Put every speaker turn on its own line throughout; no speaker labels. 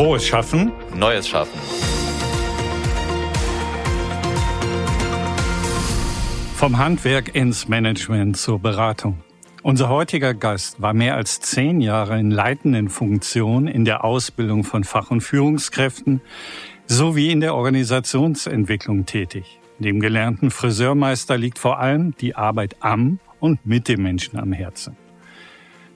Frohes Schaffen.
Neues Schaffen.
Vom Handwerk ins Management zur Beratung. Unser heutiger Gast war mehr als zehn Jahre in leitenden Funktionen in der Ausbildung von Fach- und Führungskräften sowie in der Organisationsentwicklung tätig. Dem gelernten Friseurmeister liegt vor allem die Arbeit am und mit dem Menschen am Herzen.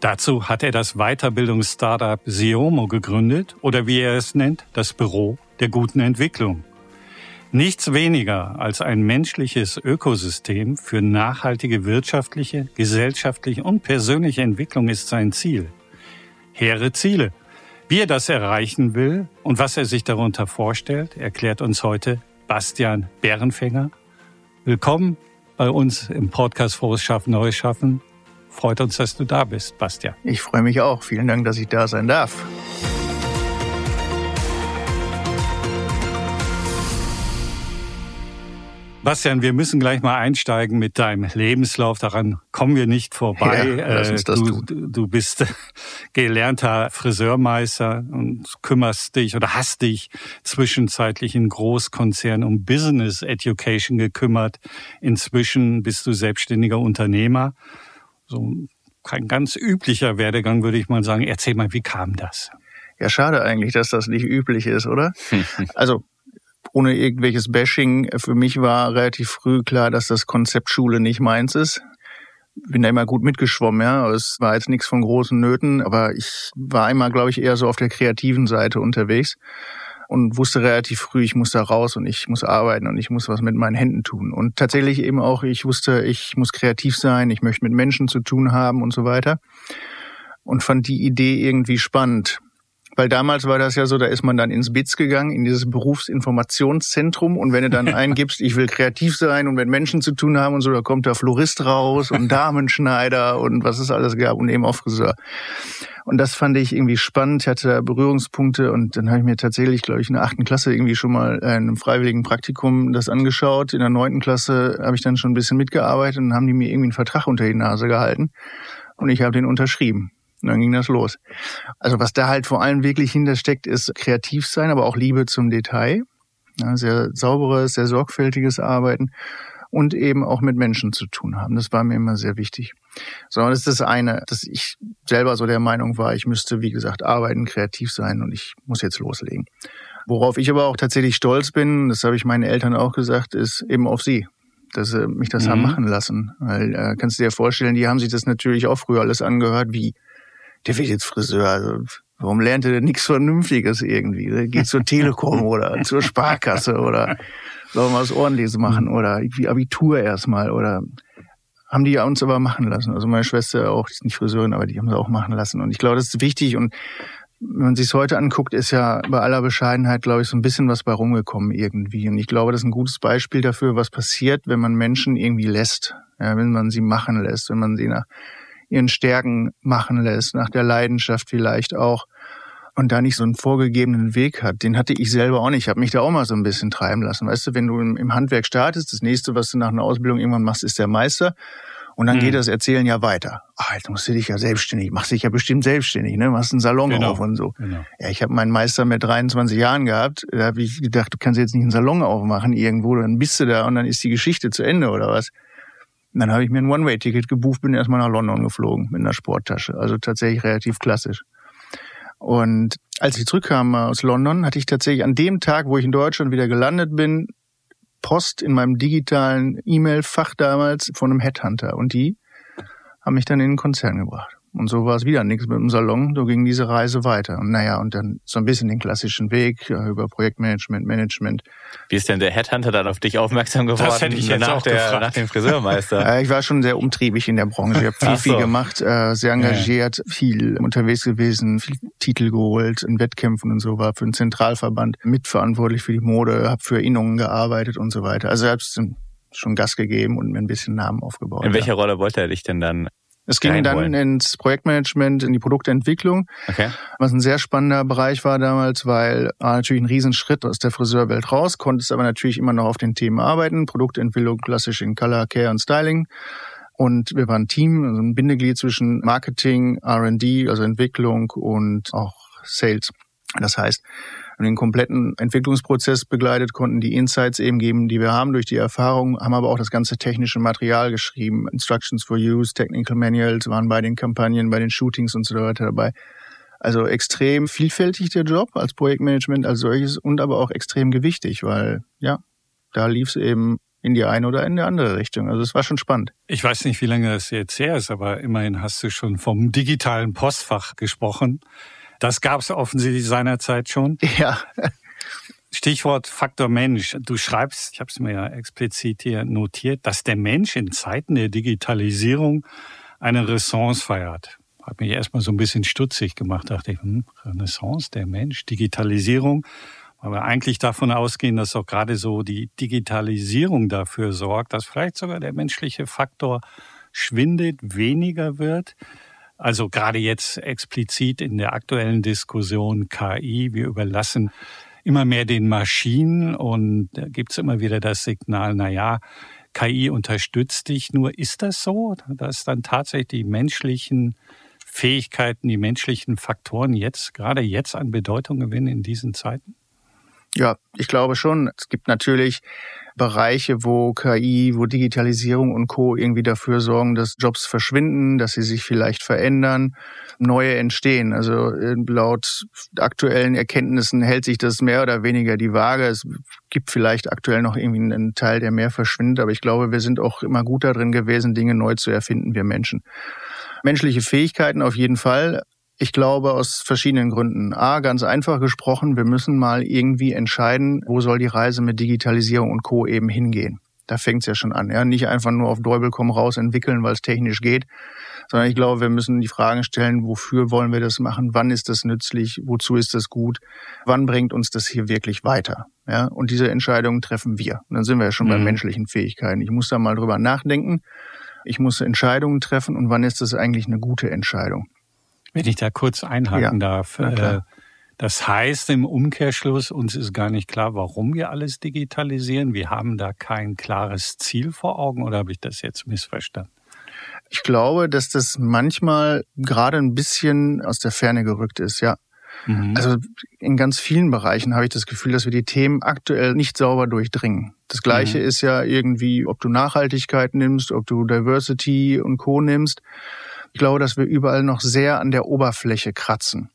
Dazu hat er das Weiterbildungsstartup Siomo gegründet oder wie er es nennt, das Büro der guten Entwicklung. Nichts weniger als ein menschliches Ökosystem für nachhaltige wirtschaftliche, gesellschaftliche und persönliche Entwicklung ist sein Ziel. Hehre Ziele. Wie er das erreichen will und was er sich darunter vorstellt, erklärt uns heute Bastian Bärenfänger. Willkommen bei uns im Podcast Frohes Schaffen, Neues Schaffen. Freut uns, dass du da bist, Bastian.
Ich freue mich auch. Vielen Dank, dass ich da sein darf.
Bastian, wir müssen gleich mal einsteigen mit deinem Lebenslauf. Daran kommen wir nicht vorbei.
Ja, lass uns das
du,
tun.
du bist gelernter Friseurmeister und kümmerst dich oder hast dich zwischenzeitlich in Großkonzernen um Business Education gekümmert. Inzwischen bist du selbstständiger Unternehmer. So kein ganz üblicher Werdegang, würde ich mal sagen. Erzähl mal, wie kam das?
Ja, schade eigentlich, dass das nicht üblich ist, oder? also ohne irgendwelches Bashing, für mich war relativ früh klar, dass das Konzept Schule nicht meins ist. Bin da immer gut mitgeschwommen, ja. Es war jetzt nichts von großen Nöten, aber ich war immer, glaube ich, eher so auf der kreativen Seite unterwegs und wusste relativ früh, ich muss da raus und ich muss arbeiten und ich muss was mit meinen Händen tun. Und tatsächlich eben auch, ich wusste, ich muss kreativ sein, ich möchte mit Menschen zu tun haben und so weiter. Und fand die Idee irgendwie spannend. Weil damals war das ja so, da ist man dann ins BITS gegangen, in dieses Berufsinformationszentrum. Und wenn du dann eingibst, ich will kreativ sein und mit Menschen zu tun haben und so, da kommt der Florist raus und Damenschneider und was es alles gab und eben auch Friseur. Und das fand ich irgendwie spannend. Ich hatte da Berührungspunkte und dann habe ich mir tatsächlich, glaube ich, in der achten Klasse irgendwie schon mal in einem freiwilligen Praktikum das angeschaut. In der neunten Klasse habe ich dann schon ein bisschen mitgearbeitet und haben die mir irgendwie einen Vertrag unter die Nase gehalten. Und ich habe den unterschrieben. Und dann ging das los. Also was da halt vor allem wirklich hintersteckt, ist kreativ sein, aber auch Liebe zum Detail. Ja, sehr sauberes, sehr sorgfältiges Arbeiten und eben auch mit Menschen zu tun haben. Das war mir immer sehr wichtig. So, das ist das eine, dass ich selber so der Meinung war, ich müsste, wie gesagt, arbeiten, kreativ sein und ich muss jetzt loslegen. Worauf ich aber auch tatsächlich stolz bin, das habe ich meinen Eltern auch gesagt, ist eben auf sie dass sie mich das
Mhm.
haben machen lassen. Weil äh, kannst du dir vorstellen, die haben sich das natürlich auch früher alles angehört, wie der wird jetzt Friseur. Also, warum lernt er denn nichts Vernünftiges irgendwie? Der geht zur Telekom oder zur Sparkasse oder soll mal was Ordentliches machen oder irgendwie Abitur erstmal oder haben die uns aber machen lassen. Also meine Schwester auch, die ist nicht Friseurin, aber die haben sie auch machen lassen. Und ich glaube, das ist wichtig und wenn man sich heute anguckt, ist ja bei aller Bescheidenheit, glaube ich, so ein bisschen was bei rumgekommen irgendwie. Und ich glaube, das ist ein gutes Beispiel dafür, was passiert, wenn man Menschen irgendwie lässt, ja, wenn man sie machen lässt, wenn man sie nach ihren Stärken machen lässt, nach der Leidenschaft vielleicht auch und da nicht so einen vorgegebenen Weg hat. Den hatte ich selber auch nicht. Ich habe mich da auch mal so ein bisschen treiben lassen. Weißt du, wenn du im, Handwerk startest, das nächste, was du nach einer Ausbildung irgendwann machst, ist der Meister. Und dann
Mhm.
geht das Erzählen ja weiter. Ah, jetzt musst du dich ja selbstständig, machst dich ja bestimmt selbstständig, ne? Machst einen Salon
Genau.
auf und so.
Genau.
Ja, ich habe meinen Meister mit 23 Jahren gehabt. Da habe ich gedacht, du kannst jetzt nicht einen Salon aufmachen irgendwo, dann bist du da und dann ist die Geschichte zu Ende oder was. Dann habe ich mir ein One-Way-Ticket gebucht, bin erstmal nach London geflogen mit einer Sporttasche. Also tatsächlich relativ klassisch. Und als ich zurückkam aus London, hatte ich tatsächlich an dem Tag, wo ich in Deutschland wieder gelandet bin, Post in meinem digitalen E-Mail-Fach damals von einem Headhunter. Und die haben mich dann in den Konzern gebracht. Und so war es wieder nichts mit dem Salon. So ging diese Reise weiter. Und naja, und dann so ein bisschen den klassischen Weg ja, über Projektmanagement, Management.
Wie ist denn der Headhunter dann auf dich aufmerksam geworden?
hätte ich jetzt
nach,
auch
der,
gefragt.
nach dem Friseurmeister.
Äh, ich war schon sehr umtriebig in der Branche. Ich habe viel,
Ach so.
viel gemacht, äh, sehr engagiert, viel unterwegs gewesen, viel Titel geholt in Wettkämpfen und so, war für den Zentralverband mitverantwortlich für die Mode, habe für Innungen gearbeitet und so weiter. Also ich habe schon Gas gegeben und mir ein bisschen Namen aufgebaut.
In welcher
ja.
Rolle wollte er dich denn dann?
Es ging dann ins Projektmanagement, in die Produktentwicklung,
Okay.
was ein sehr spannender Bereich war damals, weil war natürlich ein Riesenschritt aus der Friseurwelt raus, konntest aber natürlich immer noch auf den Themen arbeiten, Produktentwicklung klassisch in Color, Care und Styling. Und wir waren ein Team, also ein Bindeglied zwischen Marketing, R&D, also Entwicklung und auch Sales. Das heißt, den kompletten Entwicklungsprozess begleitet, konnten die Insights eben geben, die wir haben durch die Erfahrung, haben aber auch das ganze technische Material geschrieben. Instructions for Use, Technical Manuals waren bei den Kampagnen, bei den Shootings und so weiter dabei. Also extrem vielfältig der Job als Projektmanagement als solches und aber auch extrem gewichtig, weil ja, da lief es eben in die eine oder in die andere Richtung. Also es war schon spannend.
Ich weiß nicht, wie lange das jetzt her ist, aber immerhin hast du schon vom digitalen Postfach gesprochen. Das gab es offensichtlich seinerzeit schon.
Ja.
Stichwort Faktor Mensch. Du schreibst, ich habe es mir ja explizit hier notiert, dass der Mensch in Zeiten der Digitalisierung eine Renaissance feiert. Hat mich erstmal so ein bisschen stutzig gemacht, dachte ich, hm, Renaissance, der Mensch, Digitalisierung. Wir eigentlich davon ausgehen, dass auch gerade so die Digitalisierung dafür sorgt, dass vielleicht sogar der menschliche Faktor schwindet, weniger wird. Also gerade jetzt explizit in der aktuellen Diskussion KI, wir überlassen immer mehr den Maschinen und da gibt's immer wieder das Signal, na ja, KI unterstützt dich. Nur ist das so, dass dann tatsächlich die menschlichen Fähigkeiten, die menschlichen Faktoren jetzt, gerade jetzt an Bedeutung gewinnen in diesen Zeiten?
Ja, ich glaube schon. Es gibt natürlich Bereiche, wo KI, wo Digitalisierung und Co. irgendwie dafür sorgen, dass Jobs verschwinden, dass sie sich vielleicht verändern, neue entstehen. Also äh, laut aktuellen Erkenntnissen hält sich das mehr oder weniger die Waage. Es gibt vielleicht aktuell noch irgendwie einen Teil, der mehr verschwindet, aber ich glaube, wir sind auch immer gut darin gewesen, Dinge neu zu erfinden, wir Menschen. Menschliche Fähigkeiten auf jeden Fall, ich glaube aus verschiedenen Gründen. A, ganz einfach gesprochen, wir müssen mal irgendwie entscheiden, wo soll die Reise mit Digitalisierung und Co. eben hingehen. Da fängt es ja schon an. Ja? Nicht einfach nur auf Däubel komm raus entwickeln, weil es technisch geht, sondern ich glaube, wir müssen die Fragen stellen, wofür wollen wir das machen, wann ist das nützlich, wozu ist das gut, wann bringt uns das hier wirklich weiter. Ja? Und diese Entscheidungen treffen wir. Und dann sind wir ja schon mhm. bei menschlichen Fähigkeiten. Ich muss da mal drüber nachdenken. Ich muss Entscheidungen treffen und wann ist das eigentlich eine gute Entscheidung?
Wenn ich da kurz einhaken ja, darf. Äh, das heißt im Umkehrschluss, uns ist gar nicht klar, warum wir alles digitalisieren. Wir haben da kein klares Ziel vor Augen oder habe ich das jetzt missverstanden?
Ich glaube, dass das manchmal gerade ein bisschen aus der Ferne gerückt ist, ja. Mhm. Also in ganz vielen Bereichen habe ich das Gefühl, dass wir die Themen aktuell nicht sauber durchdringen. Das Gleiche mhm. ist ja irgendwie, ob du Nachhaltigkeit nimmst, ob du Diversity und Co nimmst. Ich glaube, dass wir überall noch sehr an der Oberfläche kratzen.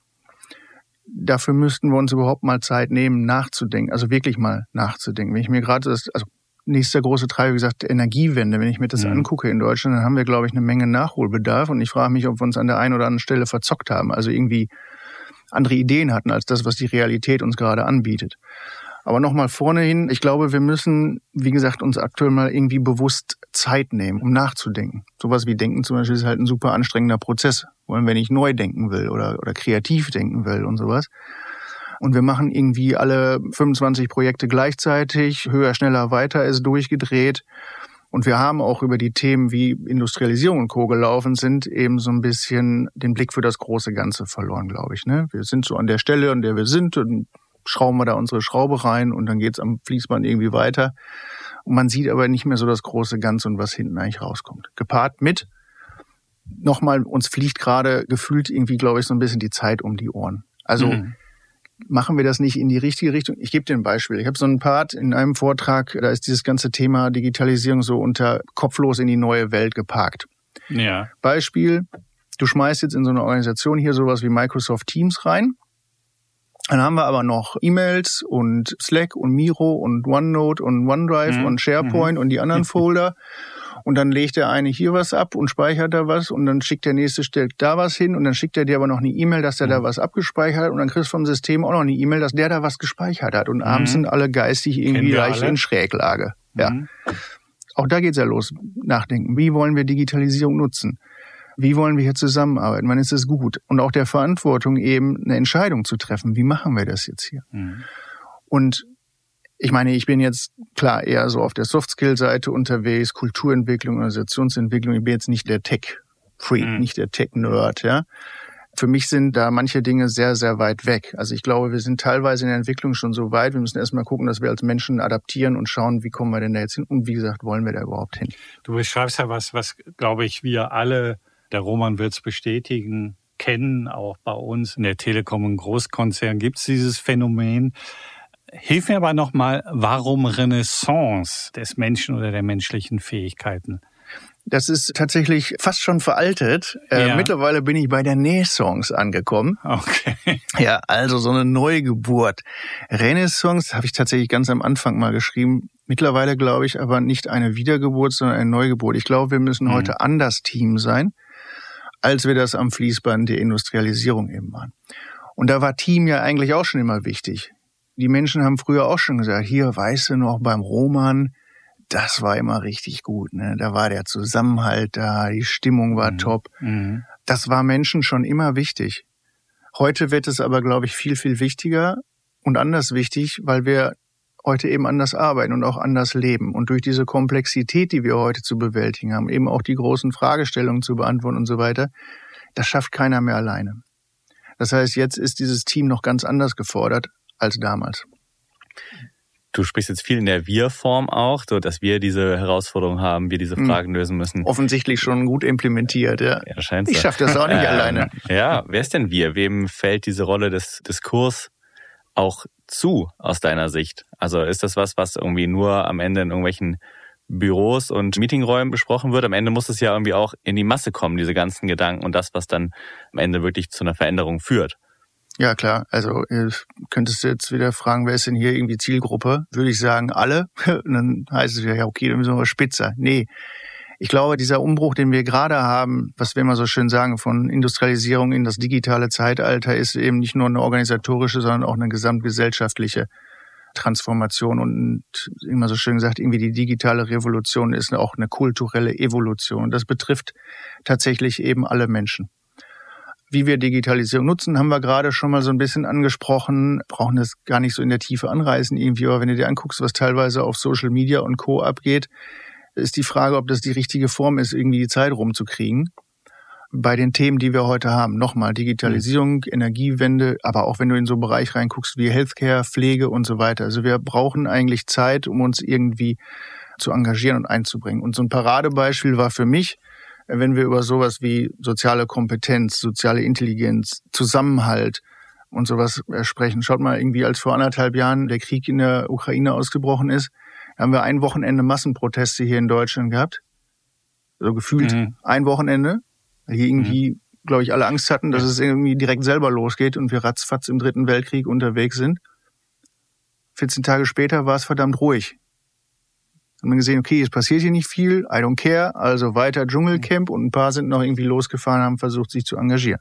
Dafür müssten wir uns überhaupt mal Zeit nehmen, nachzudenken, also wirklich mal nachzudenken. Wenn ich mir gerade das, also nächster große Treiber, wie gesagt, Energiewende. Wenn ich mir das mhm. angucke in Deutschland, dann haben wir, glaube ich, eine Menge Nachholbedarf. Und ich frage mich, ob wir uns an der einen oder anderen Stelle verzockt haben. Also irgendwie andere Ideen hatten als das, was die Realität uns gerade anbietet. Aber nochmal vorne hin, ich glaube, wir müssen, wie gesagt, uns aktuell mal irgendwie bewusst Zeit nehmen, um nachzudenken. Sowas wie Denken zum Beispiel ist halt ein super anstrengender Prozess. Wollen wir nicht neu denken will oder, oder kreativ denken will und sowas. Und wir machen irgendwie alle 25 Projekte gleichzeitig, höher, schneller, weiter ist durchgedreht. Und wir haben auch über die Themen wie Industrialisierung und Co. gelaufen sind, eben so ein bisschen den Blick für das große Ganze verloren, glaube ich. Ne? Wir sind so an der Stelle, an der wir sind und schrauben wir da unsere Schraube rein und dann geht's am Fließband irgendwie weiter. Und man sieht aber nicht mehr so das große Ganze und was hinten eigentlich rauskommt. Gepaart mit, nochmal, uns fliegt gerade gefühlt irgendwie, glaube ich, so ein bisschen die Zeit um die Ohren. Also mhm. machen wir das nicht in die richtige Richtung? Ich gebe dir ein Beispiel. Ich habe so einen Part in einem Vortrag, da ist dieses ganze Thema Digitalisierung so unter kopflos in die neue Welt geparkt.
Ja.
Beispiel, du schmeißt jetzt in so eine Organisation hier sowas wie Microsoft Teams rein dann haben wir aber noch E-Mails und Slack und Miro und OneNote und OneDrive mhm. und SharePoint mhm. und die anderen Folder. Und dann legt der eine hier was ab und speichert da was und dann schickt der nächste stellt da was hin und dann schickt er dir aber noch eine E-Mail, dass der mhm. da was abgespeichert hat und dann kriegst du vom System auch noch eine E-Mail, dass der da was gespeichert hat und mhm. abends sind alle geistig irgendwie leicht in Schräglage. Ja. Mhm. Auch da geht's ja los. Nachdenken. Wie wollen wir Digitalisierung nutzen? Wie wollen wir hier zusammenarbeiten, wann ist es gut? Und auch der Verantwortung eben eine Entscheidung zu treffen, wie machen wir das jetzt hier? Mhm. Und ich meine, ich bin jetzt klar eher so auf der Soft-Skill-Seite unterwegs, Kulturentwicklung, Organisationsentwicklung. Ich bin jetzt nicht der Tech-Freak, mhm. nicht der Tech-Nerd, ja. Für mich sind da manche Dinge sehr, sehr weit weg. Also ich glaube, wir sind teilweise in der Entwicklung schon so weit. Wir müssen erstmal gucken, dass wir als Menschen adaptieren und schauen, wie kommen wir denn da jetzt hin und wie gesagt, wollen wir da überhaupt hin.
Du beschreibst ja was, was, glaube ich, wir alle der Roman wird es bestätigen, kennen. Auch bei uns in der Telekom und Großkonzern gibt es dieses Phänomen. Hilf mir aber nochmal, warum Renaissance des Menschen oder der menschlichen Fähigkeiten?
Das ist tatsächlich fast schon veraltet. Äh, ja. mittlerweile bin ich bei der Nähsongs angekommen.
Okay.
Ja, also so eine Neugeburt. Renaissance habe ich tatsächlich ganz am Anfang mal geschrieben. Mittlerweile glaube ich aber nicht eine Wiedergeburt, sondern eine Neugeburt. Ich glaube, wir müssen mhm. heute anders Team sein, als wir das am Fließband der Industrialisierung eben waren. Und da war Team ja eigentlich auch schon immer wichtig. Die Menschen haben früher auch schon gesagt, hier, weißt du noch, beim Roman, das war immer richtig gut. Ne? Da war der Zusammenhalt da, die Stimmung war mhm. top. Mhm. Das war Menschen schon immer wichtig. Heute wird es aber, glaube ich, viel, viel wichtiger und anders wichtig, weil wir heute eben anders arbeiten und auch anders leben. Und durch diese Komplexität, die wir heute zu bewältigen haben, eben auch die großen Fragestellungen zu beantworten und so weiter, das schafft keiner mehr alleine. Das heißt, jetzt ist dieses Team noch ganz anders gefordert als damals.
Du sprichst jetzt viel in der Wir-Form auch, so dass wir diese Herausforderung haben, wir diese hm. Fragen lösen müssen.
Offensichtlich schon gut implementiert, ja. ja scheint ich schaffe das auch nicht ähm, alleine.
Ja, wer ist denn wir? Wem fällt diese Rolle des Diskurs auch zu aus deiner Sicht? Also ist das was, was irgendwie nur am Ende in irgendwelchen Büros und Meetingräumen besprochen wird? Am Ende muss es ja irgendwie auch in die Masse kommen, diese ganzen Gedanken und das, was dann am Ende wirklich zu einer Veränderung führt.
Ja, klar. Also könntest du jetzt wieder fragen, wer ist denn hier irgendwie Zielgruppe? Würde ich sagen, alle. Und dann heißt es ja, okay, dann müssen wir spitzer. Nee. Ich glaube, dieser Umbruch, den wir gerade haben, was wir immer so schön sagen, von Industrialisierung in das digitale Zeitalter, ist eben nicht nur eine organisatorische, sondern auch eine gesamtgesellschaftliche Transformation und immer so schön gesagt, irgendwie die digitale Revolution ist auch eine kulturelle Evolution. Das betrifft tatsächlich eben alle Menschen wie wir Digitalisierung nutzen, haben wir gerade schon mal so ein bisschen angesprochen. Brauchen das gar nicht so in der Tiefe anreißen irgendwie, aber wenn du dir anguckst, was teilweise auf Social Media und Co. abgeht, ist die Frage, ob das die richtige Form ist, irgendwie die Zeit rumzukriegen. Bei den Themen, die wir heute haben, nochmal Digitalisierung, mhm. Energiewende, aber auch wenn du in so einen Bereich reinguckst wie Healthcare, Pflege und so weiter. Also wir brauchen eigentlich Zeit, um uns irgendwie zu engagieren und einzubringen. Und so ein Paradebeispiel war für mich, wenn wir über sowas wie soziale Kompetenz, soziale Intelligenz, Zusammenhalt und sowas äh, sprechen. Schaut mal, irgendwie als vor anderthalb Jahren der Krieg in der Ukraine ausgebrochen ist, haben wir ein Wochenende Massenproteste hier in Deutschland gehabt. So gefühlt mhm. ein Wochenende. Hier irgendwie, mhm. glaube ich, alle Angst hatten, dass es irgendwie direkt selber losgeht und wir ratzfatz im Dritten Weltkrieg unterwegs sind. 14 Tage später war es verdammt ruhig haben wir gesehen, okay, es passiert hier nicht viel, I don't care, also weiter Dschungelcamp und ein paar sind noch irgendwie losgefahren, haben versucht, sich zu engagieren.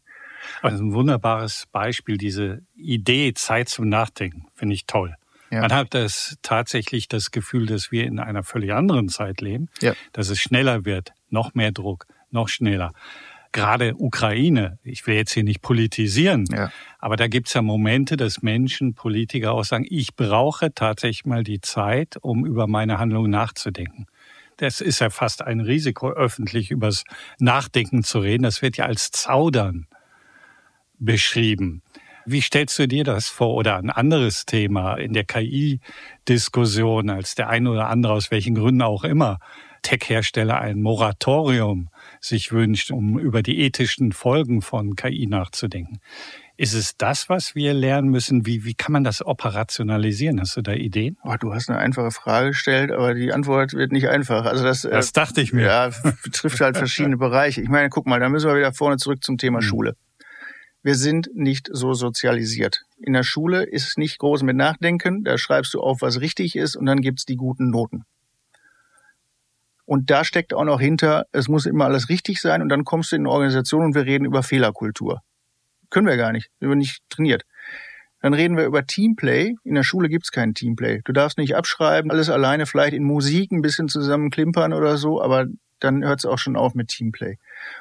Also ein wunderbares Beispiel, diese Idee, Zeit zum Nachdenken, finde ich toll. Ja. Man hat das tatsächlich das Gefühl, dass wir in einer völlig anderen Zeit leben, ja. dass es schneller wird, noch mehr Druck, noch schneller gerade Ukraine, ich will jetzt hier nicht politisieren, ja. aber da gibt's ja Momente, dass Menschen, Politiker auch sagen, ich brauche tatsächlich mal die Zeit, um über meine Handlungen nachzudenken. Das ist ja fast ein Risiko, öffentlich übers Nachdenken zu reden. Das wird ja als Zaudern beschrieben. Wie stellst du dir das vor? Oder ein anderes Thema in der KI-Diskussion, als der eine oder andere aus welchen Gründen auch immer Tech-Hersteller ein Moratorium sich wünscht, um über die ethischen Folgen von KI nachzudenken. Ist es das, was wir lernen müssen? Wie, wie kann man das operationalisieren? Hast du da Ideen?
Oh, du hast eine einfache Frage gestellt, aber die Antwort wird nicht einfach. Also das,
äh, das dachte ich mir.
Ja, betrifft halt verschiedene Bereiche. Ich meine, guck mal, da müssen wir wieder vorne zurück zum Thema mhm. Schule. Wir sind nicht so sozialisiert. In der Schule ist es nicht groß mit Nachdenken. Da schreibst du auf, was richtig ist und dann gibt's die guten Noten. Und da steckt auch noch hinter, es muss immer alles richtig sein und dann kommst du in eine Organisation und wir reden über Fehlerkultur. Können wir gar nicht, wir sind nicht trainiert. Dann reden wir über Teamplay. In der Schule gibt's kein Teamplay. Du darfst nicht abschreiben, alles alleine, vielleicht in Musik ein bisschen zusammen klimpern oder so, aber dann hört es auch schon auf mit Teamplay.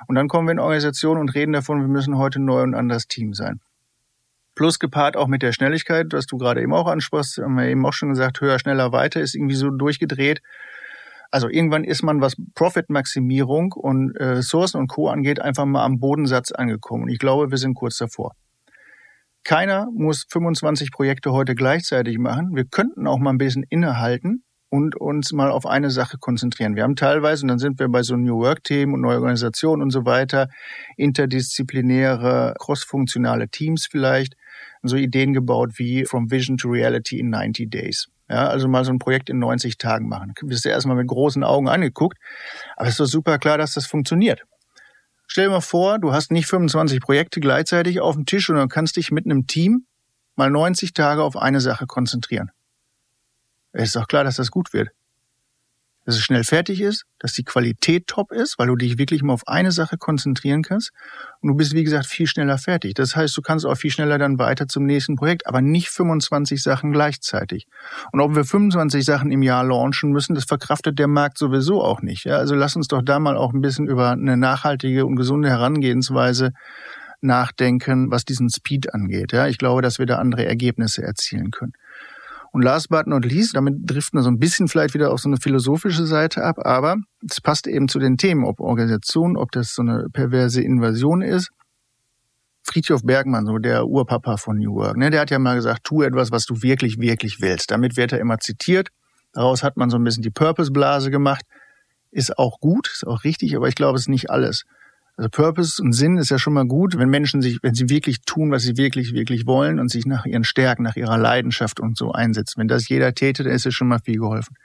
Und dann kommen wir in Organisationen und reden davon, wir müssen heute neu und anders Team sein. Plus gepaart auch mit der Schnelligkeit, was du gerade eben auch ansprachst, haben wir eben auch schon gesagt, höher, schneller, weiter ist irgendwie so durchgedreht. Also irgendwann ist man, was Profit-Maximierung und äh, Ressourcen und Co. angeht, einfach mal am Bodensatz angekommen. Und ich glaube, wir sind kurz davor. Keiner muss 25 Projekte heute gleichzeitig machen. Wir könnten auch mal ein bisschen innehalten und uns mal auf eine Sache konzentrieren. Wir haben teilweise, und dann sind wir bei so New Work-Themen und neue Organisationen und so weiter, interdisziplinäre, crossfunktionale Teams vielleicht, so Ideen gebaut wie From Vision to Reality in 90 Days. Ja, also mal so ein Projekt in 90 Tagen machen. Du bist erstmal mit großen Augen angeguckt, aber es ist doch super klar, dass das funktioniert. Stell dir mal vor, du hast nicht 25 Projekte gleichzeitig auf dem Tisch, sondern kannst dich mit einem Team mal 90 Tage auf eine Sache konzentrieren. Es ist doch klar, dass das gut wird dass es schnell fertig ist, dass die Qualität top ist, weil du dich wirklich mal auf eine Sache konzentrieren kannst. Und du bist, wie gesagt, viel schneller fertig. Das heißt, du kannst auch viel schneller dann weiter zum nächsten Projekt, aber nicht 25 Sachen gleichzeitig. Und ob wir 25 Sachen im Jahr launchen müssen, das verkraftet der Markt sowieso auch nicht. Ja, also lass uns doch da mal auch ein bisschen über eine nachhaltige und gesunde Herangehensweise nachdenken, was diesen Speed angeht. Ja, ich glaube, dass wir da andere Ergebnisse erzielen können. Und last but not least, damit driften wir so ein bisschen vielleicht wieder auf so eine philosophische Seite ab, aber es passt eben zu den Themen, ob Organisation, ob das so eine perverse Invasion ist. Friedhof Bergmann, so der Urpapa von New Work, ne, der hat ja mal gesagt, tu etwas, was du wirklich, wirklich willst. Damit wird er immer zitiert. Daraus hat man so ein bisschen die Purpose-Blase gemacht. Ist auch gut, ist auch richtig, aber ich glaube, es ist nicht alles. Also Purpose und Sinn ist ja schon mal gut, wenn Menschen sich, wenn sie wirklich tun, was sie wirklich, wirklich wollen und sich nach ihren Stärken, nach ihrer Leidenschaft und so einsetzen. Wenn das jeder täte, dann ist es schon mal viel geholfen.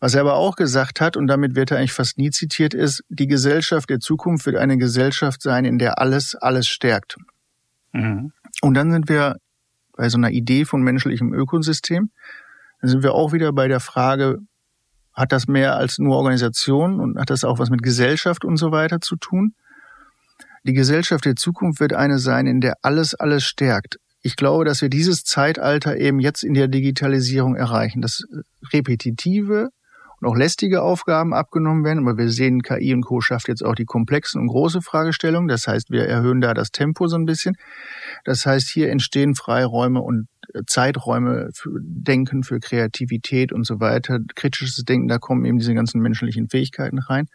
Was er aber auch gesagt hat, und damit wird er eigentlich fast nie zitiert, ist, die Gesellschaft der Zukunft wird eine Gesellschaft sein, in der alles, alles stärkt. Mhm. Und dann sind wir bei so einer Idee von menschlichem Ökosystem. Dann sind wir auch wieder bei der Frage, hat das mehr als nur Organisation und hat das auch was mit Gesellschaft und so weiter zu tun. Die Gesellschaft der Zukunft wird eine sein, in der alles, alles stärkt. Ich glaube, dass wir dieses Zeitalter eben jetzt in der Digitalisierung erreichen, dass repetitive und auch lästige Aufgaben abgenommen werden. Aber wir sehen, KI und Co. schafft jetzt auch die komplexen und große Fragestellungen. Das heißt, wir erhöhen da das Tempo so ein bisschen. Das heißt, hier entstehen Freiräume und Zeiträume für Denken, für Kreativität und so weiter, kritisches Denken, da kommen eben diese ganzen menschlichen Fähigkeiten rein.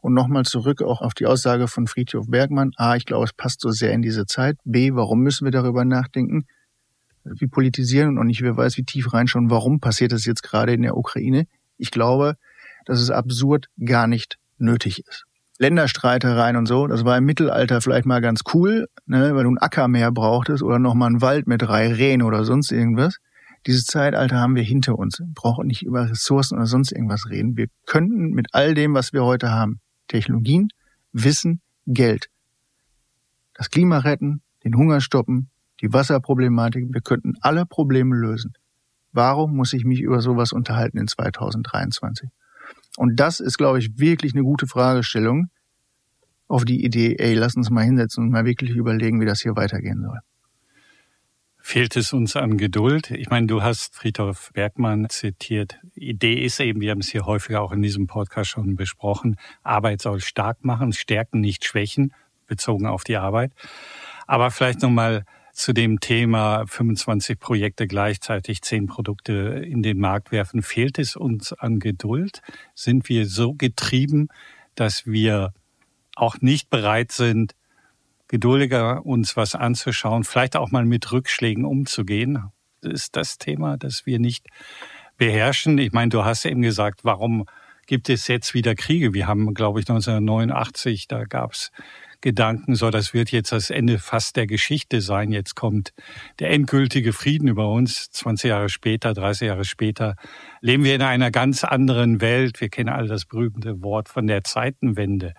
Und nochmal zurück auch auf die Aussage von Friedhof Bergmann. A, ich glaube, es passt so sehr in diese Zeit. B, warum müssen wir darüber nachdenken? Wir politisieren und nicht wer weiß, wie tief reinschauen, warum passiert das jetzt gerade in der Ukraine. Ich glaube, dass es absurd gar nicht nötig ist. Länderstreitereien und so. Das war im Mittelalter vielleicht mal ganz cool, ne, weil du ein Acker mehr brauchtest oder noch mal einen Wald mit drei Rehen oder sonst irgendwas. Dieses Zeitalter haben wir hinter uns. Wir brauchen nicht über Ressourcen oder sonst irgendwas reden. Wir könnten mit all dem, was wir heute haben, Technologien, Wissen, Geld, das Klima retten, den Hunger stoppen, die Wasserproblematik, wir könnten alle Probleme lösen. Warum muss ich mich über sowas unterhalten in 2023? Und das ist, glaube ich, wirklich eine gute Fragestellung auf die Idee, ey, lass uns mal hinsetzen und mal wirklich überlegen, wie das hier weitergehen soll.
Fehlt es uns an Geduld? Ich meine, du hast Friedhof Bergmann zitiert. Idee ist eben, wir haben es hier häufiger auch in diesem Podcast schon besprochen, Arbeit soll stark machen, stärken, nicht schwächen, bezogen auf die Arbeit. Aber vielleicht nochmal zu dem Thema 25 Projekte gleichzeitig, 10 Produkte in den Markt werfen. Fehlt es uns an Geduld? Sind wir so getrieben, dass wir auch nicht bereit sind, geduldiger uns was anzuschauen, vielleicht auch mal mit Rückschlägen umzugehen? Das ist das Thema, das wir nicht beherrschen. Ich meine, du hast eben gesagt, warum gibt es jetzt wieder Kriege? Wir haben, glaube ich, 1989, da gab es Gedanken, so das wird jetzt das Ende fast der Geschichte sein. Jetzt kommt der endgültige Frieden über uns. 20 Jahre später, 30 Jahre später leben wir in einer ganz anderen Welt. Wir kennen alle das berühmte Wort von der Zeitenwende.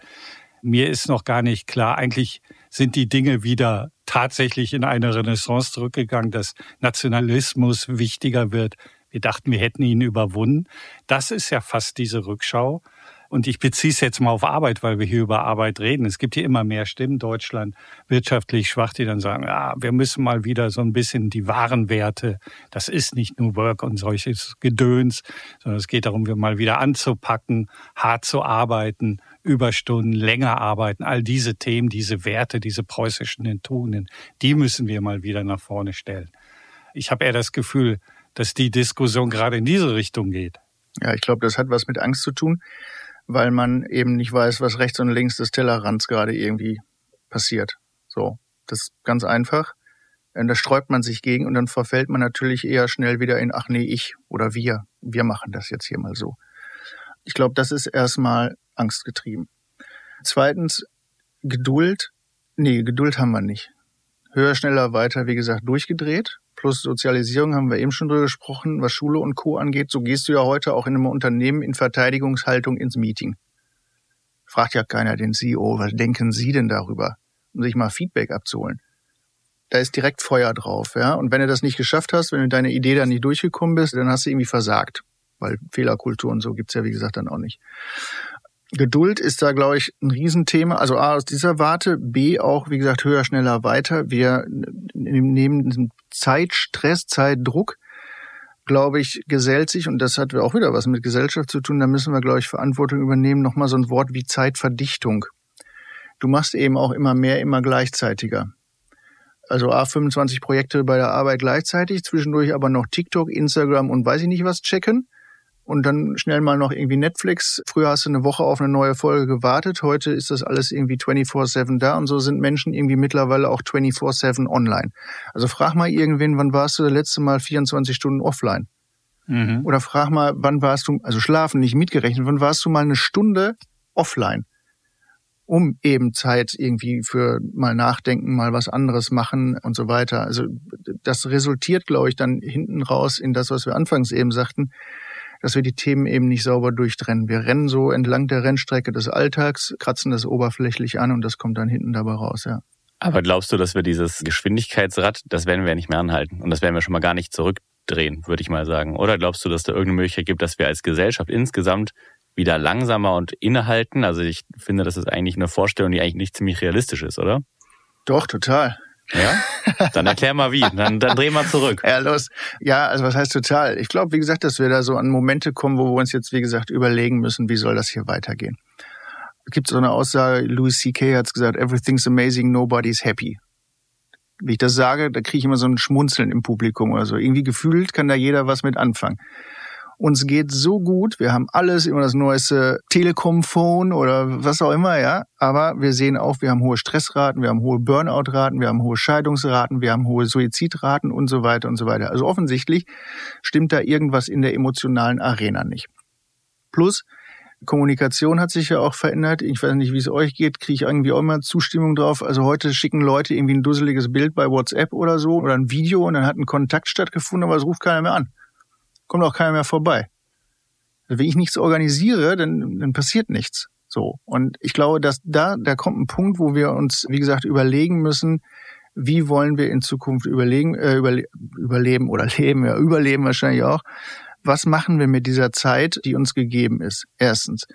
Mir ist noch gar nicht klar, eigentlich sind die Dinge wieder tatsächlich in eine Renaissance zurückgegangen, dass Nationalismus wichtiger wird. Wir dachten, wir hätten ihn überwunden. Das ist ja fast diese Rückschau. Und ich beziehe es jetzt mal auf Arbeit, weil wir hier über Arbeit reden. Es gibt hier immer mehr Stimmen, Deutschland wirtschaftlich schwach, die dann sagen, ja, wir müssen mal wieder so ein bisschen die wahren Werte, das ist nicht nur Work und solches Gedöns, sondern es geht darum, wir mal wieder anzupacken, hart zu arbeiten, Überstunden, länger arbeiten, all diese Themen, diese Werte, diese preußischen Tugenden, die müssen wir mal wieder nach vorne stellen. Ich habe eher das Gefühl, dass die Diskussion gerade in diese Richtung geht.
Ja, ich glaube, das hat was mit Angst zu tun weil man eben nicht weiß, was rechts und links des Tellerrands gerade irgendwie passiert. So, das ist ganz einfach. Da sträubt man sich gegen und dann verfällt man natürlich eher schnell wieder in, ach nee, ich oder wir, wir machen das jetzt hier mal so. Ich glaube, das ist erstmal angstgetrieben. Zweitens, Geduld. Nee, Geduld haben wir nicht. Höher, schneller, weiter, wie gesagt, durchgedreht. Plus Sozialisierung haben wir eben schon drüber gesprochen, was Schule und Co. angeht. So gehst du ja heute auch in einem Unternehmen in Verteidigungshaltung ins Meeting. Fragt ja keiner den CEO, was denken Sie denn darüber? Um sich mal Feedback abzuholen. Da ist direkt Feuer drauf, ja. Und wenn du das nicht geschafft hast, wenn du deine Idee da nicht durchgekommen bist, dann hast du irgendwie versagt. Weil Fehlerkultur und so gibt's ja, wie gesagt, dann auch nicht. Geduld ist da, glaube ich, ein Riesenthema. Also A, aus dieser Warte, B, auch, wie gesagt, höher, schneller, weiter. Wir nehmen diesen Zeitstress, Zeitdruck, glaube ich, gesellt sich, und das hat auch wieder was mit Gesellschaft zu tun, da müssen wir, glaube ich, Verantwortung übernehmen. Nochmal so ein Wort wie Zeitverdichtung. Du machst eben auch immer mehr, immer gleichzeitiger. Also A, 25 Projekte bei der Arbeit gleichzeitig, zwischendurch aber noch TikTok, Instagram und weiß ich nicht was checken und dann schnell mal noch irgendwie Netflix. Früher hast du eine Woche auf eine neue Folge gewartet. Heute ist das alles irgendwie 24-7 da und so sind Menschen irgendwie mittlerweile auch 24-7 online. Also frag mal irgendwen, wann warst du das letzte Mal 24 Stunden offline? Mhm. Oder frag mal, wann warst du, also schlafen nicht mitgerechnet, wann warst du mal eine Stunde offline? Um eben Zeit irgendwie für mal nachdenken, mal was anderes machen und so weiter. Also das resultiert, glaube ich, dann hinten raus in das, was wir anfangs eben sagten dass wir die Themen eben nicht sauber durchtrennen. Wir rennen so entlang der Rennstrecke des Alltags, kratzen das oberflächlich an und das kommt dann hinten dabei raus, ja.
Aber glaubst du, dass wir dieses Geschwindigkeitsrad, das werden wir nicht mehr anhalten und das werden wir schon mal gar nicht zurückdrehen, würde ich mal sagen? Oder glaubst du, dass da irgendeine Möglichkeit gibt, dass wir als Gesellschaft insgesamt wieder langsamer und innehalten? Also ich finde, das ist eigentlich eine Vorstellung, die eigentlich nicht ziemlich realistisch ist, oder?
Doch, total.
Ja? Dann erklär mal wie. Dann, dann dreh mal zurück.
Ja, los. Ja, also was heißt total? Ich glaube, wie gesagt, dass wir da so an Momente kommen, wo wir uns jetzt, wie gesagt, überlegen müssen, wie soll das hier weitergehen. Es gibt so eine Aussage, Louis C.K. hat gesagt, everything's amazing, nobody's happy. Wie ich das sage, da kriege ich immer so ein Schmunzeln im Publikum oder so. Irgendwie gefühlt kann da jeder was mit anfangen. Uns geht so gut, wir haben alles, immer das neueste Telekom-Phone oder was auch immer, ja. Aber wir sehen auch, wir haben hohe Stressraten, wir haben hohe Burnout-Raten, wir haben hohe Scheidungsraten, wir haben hohe Suizidraten und so weiter und so weiter. Also offensichtlich stimmt da irgendwas in der emotionalen Arena nicht. Plus, Kommunikation hat sich ja auch verändert. Ich weiß nicht, wie es euch geht, kriege ich irgendwie auch immer Zustimmung drauf. Also heute schicken Leute irgendwie ein dusseliges Bild bei WhatsApp oder so oder ein Video und dann hat ein Kontakt stattgefunden, aber es ruft keiner mehr an kommt auch keiner mehr vorbei. Also wenn ich nichts organisiere, dann, dann passiert nichts. So. Und ich glaube, dass da, da kommt ein Punkt, wo wir uns, wie gesagt, überlegen müssen, wie wollen wir in Zukunft überlegen, äh, überle überleben oder leben, ja, überleben wahrscheinlich auch. Was machen wir mit dieser Zeit, die uns gegeben ist? Erstens.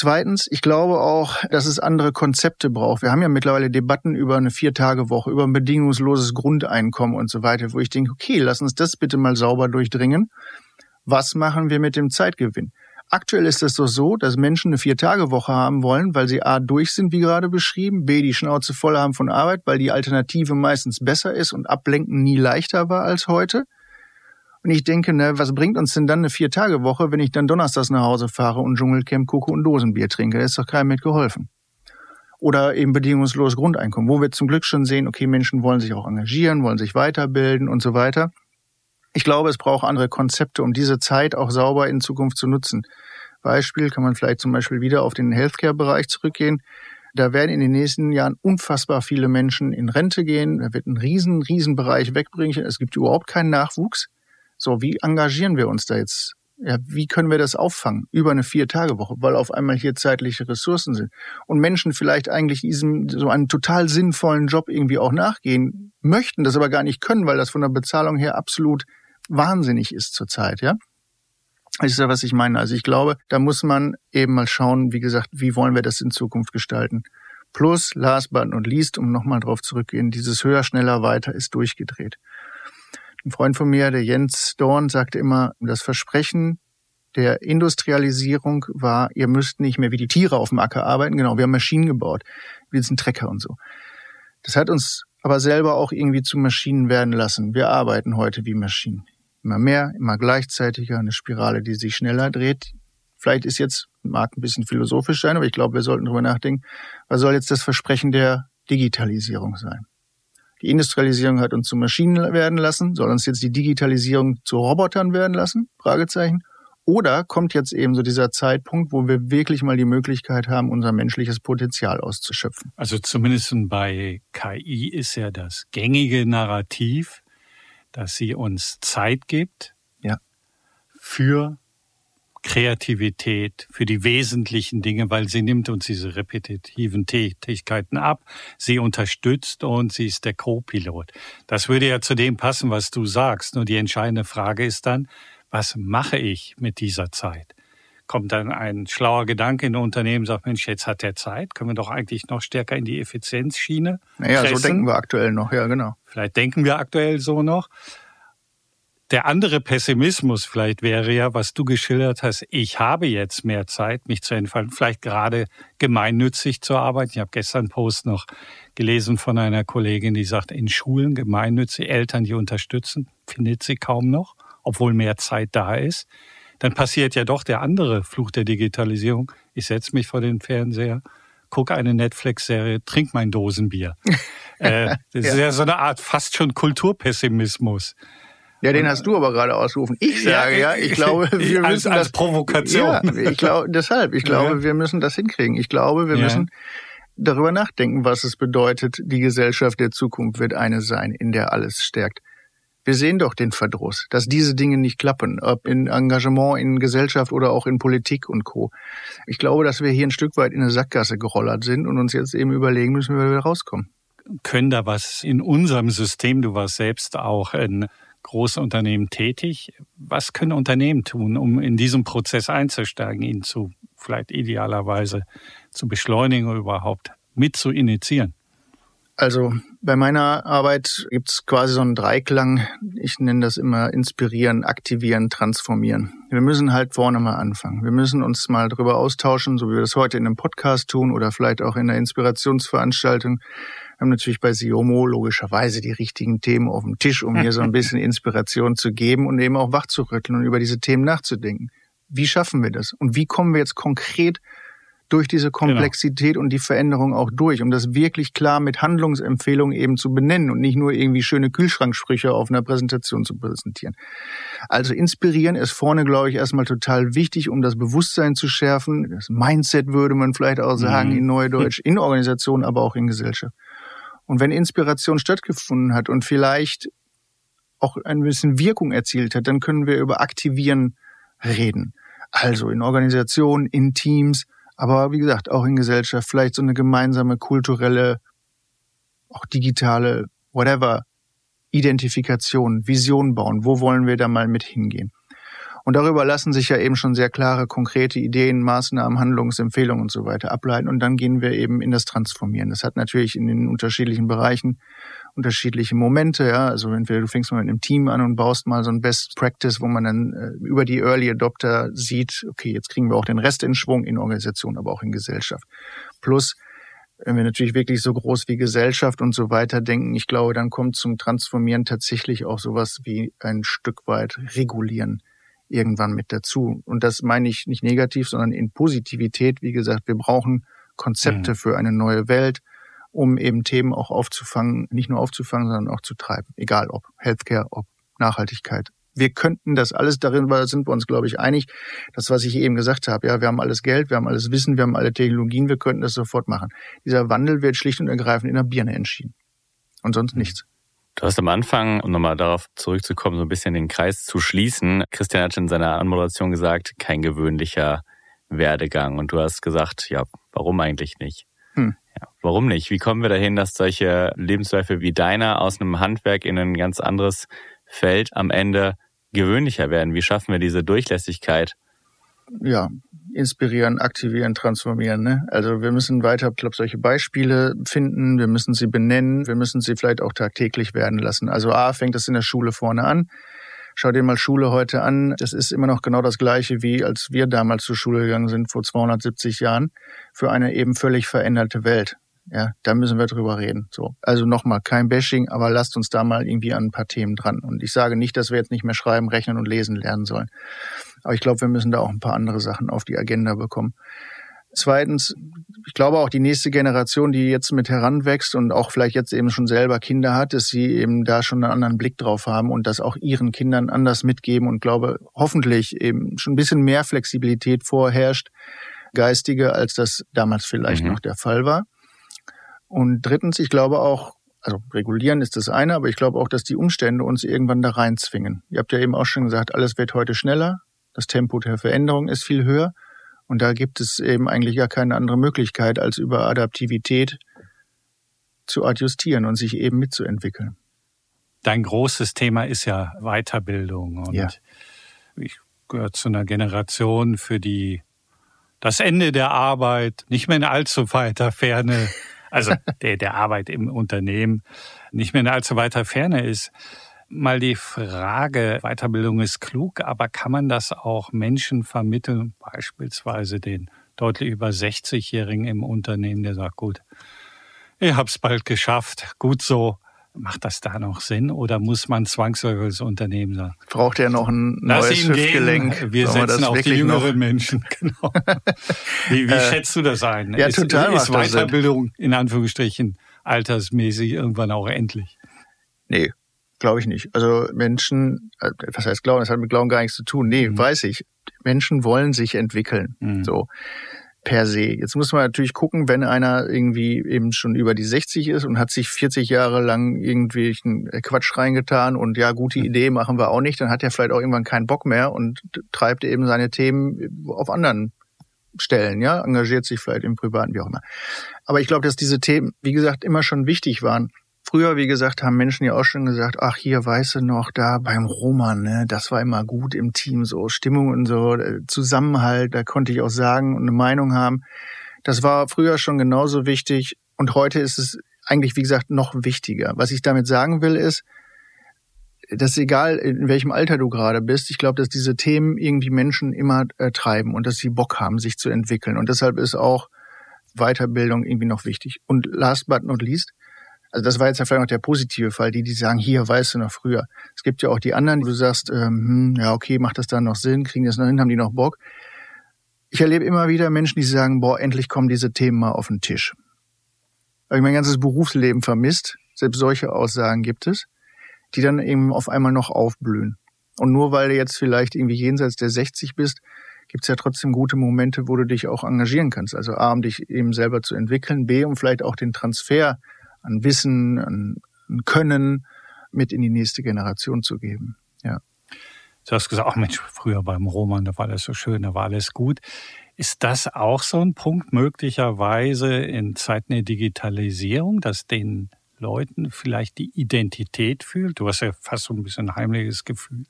Zweitens, ich glaube auch, dass es andere Konzepte braucht. Wir haben ja mittlerweile Debatten über eine Vier-Tage-Woche, über ein bedingungsloses Grundeinkommen und so weiter, wo ich denke, okay, lass uns das bitte mal sauber durchdringen. Was machen wir mit dem Zeitgewinn? Aktuell ist es doch so, dass Menschen eine Vier-Tage-Woche haben wollen, weil sie A durch sind, wie gerade beschrieben, B die Schnauze voll haben von Arbeit, weil die Alternative meistens besser ist und Ablenken nie leichter war als heute. Und ich denke, ne, was bringt uns denn dann eine Vier-Tage-Woche, wenn ich dann donnerstags nach Hause fahre und Dschungelcamp gucke und Dosenbier trinke? Da ist doch keinem mitgeholfen. Oder eben bedingungsloses Grundeinkommen, wo wir zum Glück schon sehen, okay, Menschen wollen sich auch engagieren, wollen sich weiterbilden und so weiter. Ich glaube, es braucht andere Konzepte, um diese Zeit auch sauber in Zukunft zu nutzen. Beispiel kann man vielleicht zum Beispiel wieder auf den Healthcare-Bereich zurückgehen. Da werden in den nächsten Jahren unfassbar viele Menschen in Rente gehen. Da wird ein riesen, riesen Bereich wegbringen. Es gibt überhaupt keinen Nachwuchs. So, wie engagieren wir uns da jetzt? Ja, wie können wir das auffangen über eine Vier-Tage-Woche, weil auf einmal hier zeitliche Ressourcen sind und Menschen vielleicht eigentlich diesem so einen total sinnvollen Job irgendwie auch nachgehen möchten, das aber gar nicht können, weil das von der Bezahlung her absolut wahnsinnig ist zurzeit, ja? Das ist ja, was ich meine. Also ich glaube, da muss man eben mal schauen, wie gesagt, wie wollen wir das in Zukunft gestalten. Plus, last but not least, um nochmal drauf zurückgehen, dieses höher, schneller, weiter ist durchgedreht. Ein Freund von mir, der Jens Dorn, sagte immer, das Versprechen der Industrialisierung war, ihr müsst nicht mehr wie die Tiere auf dem Acker arbeiten. Genau, wir haben Maschinen gebaut, wie diesen Trecker und so. Das hat uns aber selber auch irgendwie zu Maschinen werden lassen. Wir arbeiten heute wie Maschinen. Immer mehr, immer gleichzeitiger, eine Spirale, die sich schneller dreht. Vielleicht ist jetzt, mag ein bisschen philosophisch sein, aber ich glaube, wir sollten darüber nachdenken, was soll jetzt das Versprechen der Digitalisierung sein? Die Industrialisierung hat uns zu Maschinen werden lassen. Soll uns jetzt die Digitalisierung zu Robotern werden lassen? Fragezeichen. Oder kommt jetzt eben so dieser Zeitpunkt, wo wir wirklich mal die Möglichkeit haben, unser menschliches Potenzial auszuschöpfen?
Also zumindest bei KI ist ja das gängige Narrativ, dass sie uns Zeit gibt
ja.
für Kreativität, für die wesentlichen Dinge, weil sie nimmt uns diese repetitiven Tätigkeiten ab, sie unterstützt und sie ist der Co-Pilot. Das würde ja zu dem passen, was du sagst. Nur die entscheidende Frage ist dann, was mache ich mit dieser Zeit? Kommt dann ein schlauer Gedanke in ein Unternehmen, sagt, Mensch, jetzt hat der Zeit, können wir doch eigentlich noch stärker in die Effizienzschiene.
Naja, pressen. so denken wir aktuell noch, ja, genau.
Vielleicht denken wir aktuell so noch. Der andere Pessimismus vielleicht wäre ja, was du geschildert hast, ich habe jetzt mehr Zeit, mich zu entfalten, vielleicht gerade gemeinnützig zu arbeiten. Ich habe gestern einen Post noch gelesen von einer Kollegin, die sagt, in Schulen gemeinnützig, Eltern, die unterstützen, findet sie kaum noch obwohl mehr Zeit da ist, dann passiert ja doch der andere Fluch der Digitalisierung. Ich setze mich vor den Fernseher, gucke eine Netflix-Serie, trinke mein Dosenbier. äh, das ja. ist ja so eine Art fast schon Kulturpessimismus.
Ja, den hast du aber gerade ausgerufen. Ich sage ja, ich glaube, wir
als,
müssen
als das Provokation.
Ja, ich glaube deshalb. Ich glaube, ja. wir müssen das hinkriegen. Ich glaube, wir ja. müssen darüber nachdenken, was es bedeutet. Die Gesellschaft der Zukunft wird eine sein, in der alles stärkt. Wir sehen doch den Verdruss, dass diese Dinge nicht klappen, ob in Engagement, in Gesellschaft oder auch in Politik und Co. Ich glaube, dass wir hier ein Stück weit in eine Sackgasse gerollert sind und uns jetzt eben überlegen müssen, wie wir wieder rauskommen.
Können da was in unserem System, du warst selbst auch in Großunternehmen tätig, was können Unternehmen tun, um in diesem Prozess einzusteigen, ihn zu vielleicht idealerweise zu beschleunigen oder überhaupt mit zu initiieren?
Also bei meiner Arbeit gibt's quasi so einen Dreiklang. Ich nenne das immer inspirieren, aktivieren, transformieren. Wir müssen halt vorne mal anfangen. Wir müssen uns mal drüber austauschen, so wie wir das heute in einem Podcast tun oder vielleicht auch in einer Inspirationsveranstaltung. Wir haben natürlich bei Siomo logischerweise die richtigen Themen auf dem Tisch, um hier so ein bisschen Inspiration zu geben und eben auch wachzurütteln und über diese Themen nachzudenken. Wie schaffen wir das? Und wie kommen wir jetzt konkret durch diese genau. Komplexität genau. und die Veränderung auch durch, um das wirklich klar mit Handlungsempfehlungen eben zu benennen und nicht nur irgendwie schöne Kühlschranksprüche auf einer Präsentation zu präsentieren. Also inspirieren ist vorne, glaube ich, erstmal total wichtig, um das Bewusstsein zu schärfen. Das Mindset würde man vielleicht auch sagen mhm. in Neudeutsch, in Organisationen, aber auch in Gesellschaft. Und wenn Inspiration stattgefunden hat und vielleicht auch ein bisschen Wirkung erzielt hat, dann können wir über Aktivieren reden. Also in Organisationen, in Teams, aber wie gesagt, auch in Gesellschaft vielleicht so eine gemeinsame kulturelle, auch digitale, whatever, Identifikation, Vision bauen. Wo wollen wir da mal mit hingehen? Und darüber lassen sich ja eben schon sehr klare, konkrete Ideen, Maßnahmen, Handlungsempfehlungen und so weiter ableiten. Und dann gehen wir eben in das Transformieren. Das hat natürlich in den unterschiedlichen Bereichen unterschiedliche Momente, ja. Also entweder du fängst mal mit einem Team an und baust mal so ein Best Practice, wo man dann äh, über die Early Adopter sieht, okay, jetzt kriegen wir auch den Rest in Schwung in Organisation, aber auch in Gesellschaft. Plus, wenn wir natürlich wirklich so groß wie Gesellschaft und so weiter denken, ich glaube, dann kommt zum Transformieren tatsächlich auch sowas wie ein Stück weit regulieren irgendwann mit dazu. Und das meine ich nicht negativ, sondern in Positivität. Wie gesagt, wir brauchen Konzepte mhm. für eine neue Welt um eben Themen auch aufzufangen, nicht nur aufzufangen, sondern auch zu treiben. Egal ob Healthcare, ob Nachhaltigkeit. Wir könnten das alles darin, weil sind wir uns, glaube ich, einig. Das, was ich eben gesagt habe, ja, wir haben alles Geld, wir haben alles Wissen, wir haben alle Technologien, wir könnten das sofort machen. Dieser Wandel wird schlicht und ergreifend in der Birne entschieden. Und sonst mhm. nichts.
Du hast am Anfang, um nochmal darauf zurückzukommen, so ein bisschen den Kreis zu schließen. Christian hat in seiner Anmoderation gesagt, kein gewöhnlicher Werdegang. Und du hast gesagt, ja, warum eigentlich nicht? Hm. Ja, warum nicht? Wie kommen wir dahin, dass solche Lebensläufe wie deiner aus einem Handwerk in ein ganz anderes Feld am Ende gewöhnlicher werden? Wie schaffen wir diese Durchlässigkeit?
Ja, inspirieren, aktivieren, transformieren. Ne? Also wir müssen weiter, glaube solche Beispiele finden. Wir müssen sie benennen. Wir müssen sie vielleicht auch tagtäglich werden lassen. Also A fängt das in der Schule vorne an. Schau dir mal Schule heute an. Das ist immer noch genau das Gleiche, wie als wir damals zur Schule gegangen sind, vor 270 Jahren, für eine eben völlig veränderte Welt. Ja, da müssen wir drüber reden. So. Also nochmal, kein Bashing, aber lasst uns da mal irgendwie an ein paar Themen dran. Und ich sage nicht, dass wir jetzt nicht mehr schreiben, rechnen und lesen lernen sollen. Aber ich glaube, wir müssen da auch ein paar andere Sachen auf die Agenda bekommen. Zweitens, ich glaube auch die nächste Generation, die jetzt mit heranwächst und auch vielleicht jetzt eben schon selber Kinder hat, dass sie eben da schon einen anderen Blick drauf haben und das auch ihren Kindern anders mitgeben und glaube hoffentlich eben schon ein bisschen mehr Flexibilität vorherrscht, geistige, als das damals vielleicht mhm. noch der Fall war. Und drittens, ich glaube auch, also regulieren ist das eine, aber ich glaube auch, dass die Umstände uns irgendwann da reinzwingen. Ihr habt ja eben auch schon gesagt, alles wird heute schneller, das Tempo der Veränderung ist viel höher. Und da gibt es eben eigentlich gar keine andere Möglichkeit, als über Adaptivität zu adjustieren und sich eben mitzuentwickeln.
Dein großes Thema ist ja Weiterbildung. Und ja. ich gehöre zu einer Generation, für die das Ende der Arbeit nicht mehr in allzu weiter Ferne, also der, der Arbeit im Unternehmen, nicht mehr in allzu weiter Ferne ist mal die Frage, Weiterbildung ist klug, aber kann man das auch Menschen vermitteln, beispielsweise den deutlich über 60-Jährigen im Unternehmen, der sagt, gut, ich hab's bald geschafft, gut so. Macht das da noch Sinn oder muss man zwangsläufig als Unternehmen sagen?
Braucht er noch ein neues Hüftgelenk?
Wir Sollen setzen wir auf die jüngeren noch? Menschen. Genau. Wie, wie äh, schätzt du das ein?
Ja, ist, total
ist Weiterbildung in Anführungsstrichen altersmäßig irgendwann auch endlich?
Nee, Glaube ich nicht. Also Menschen, äh, was heißt Glauben? Das hat mit Glauben gar nichts zu tun. Nee, mhm. weiß ich. Menschen wollen sich entwickeln. Mhm. So per se. Jetzt muss man natürlich gucken, wenn einer irgendwie eben schon über die 60 ist und hat sich 40 Jahre lang irgendwie Quatsch reingetan und ja, gute Idee machen wir auch nicht, dann hat er vielleicht auch irgendwann keinen Bock mehr und treibt eben seine Themen auf anderen Stellen, ja, engagiert sich vielleicht im Privaten, wie auch immer. Aber ich glaube, dass diese Themen, wie gesagt, immer schon wichtig waren. Früher, wie gesagt, haben Menschen ja auch schon gesagt, ach hier, weißt du noch, da beim Roman, ne, das war immer gut im Team, so Stimmung und so, äh, Zusammenhalt, da konnte ich auch sagen und eine Meinung haben. Das war früher schon genauso wichtig und heute ist es eigentlich, wie gesagt, noch wichtiger. Was ich damit sagen will, ist, dass egal, in welchem Alter du gerade bist, ich glaube, dass diese Themen irgendwie Menschen immer äh, treiben und dass sie Bock haben, sich zu entwickeln. Und deshalb ist auch Weiterbildung irgendwie noch wichtig. Und last but not least, also das war jetzt ja vielleicht noch der positive Fall, die, die sagen, hier, weißt du noch früher. Es gibt ja auch die anderen, wo du sagst, ähm, hm, ja, okay, macht das dann noch Sinn, kriegen das noch hin, haben die noch Bock. Ich erlebe immer wieder Menschen, die sagen, boah, endlich kommen diese Themen mal auf den Tisch. Habe ich mein ganzes Berufsleben vermisst. Selbst solche Aussagen gibt es, die dann eben auf einmal noch aufblühen. Und nur weil du jetzt vielleicht irgendwie jenseits der 60 bist, gibt es ja trotzdem gute Momente, wo du dich auch engagieren kannst. Also A, um dich eben selber zu entwickeln, B, um vielleicht auch den Transfer an Wissen, an, an Können mit in die nächste Generation zu geben. Ja.
Du hast gesagt, ach Mensch, früher beim Roman, da war alles so schön, da war alles gut. Ist das auch so ein Punkt möglicherweise in Zeiten der Digitalisierung, dass den Leuten vielleicht die Identität fühlt? Du hast ja fast so ein bisschen ein heimliches Gefühl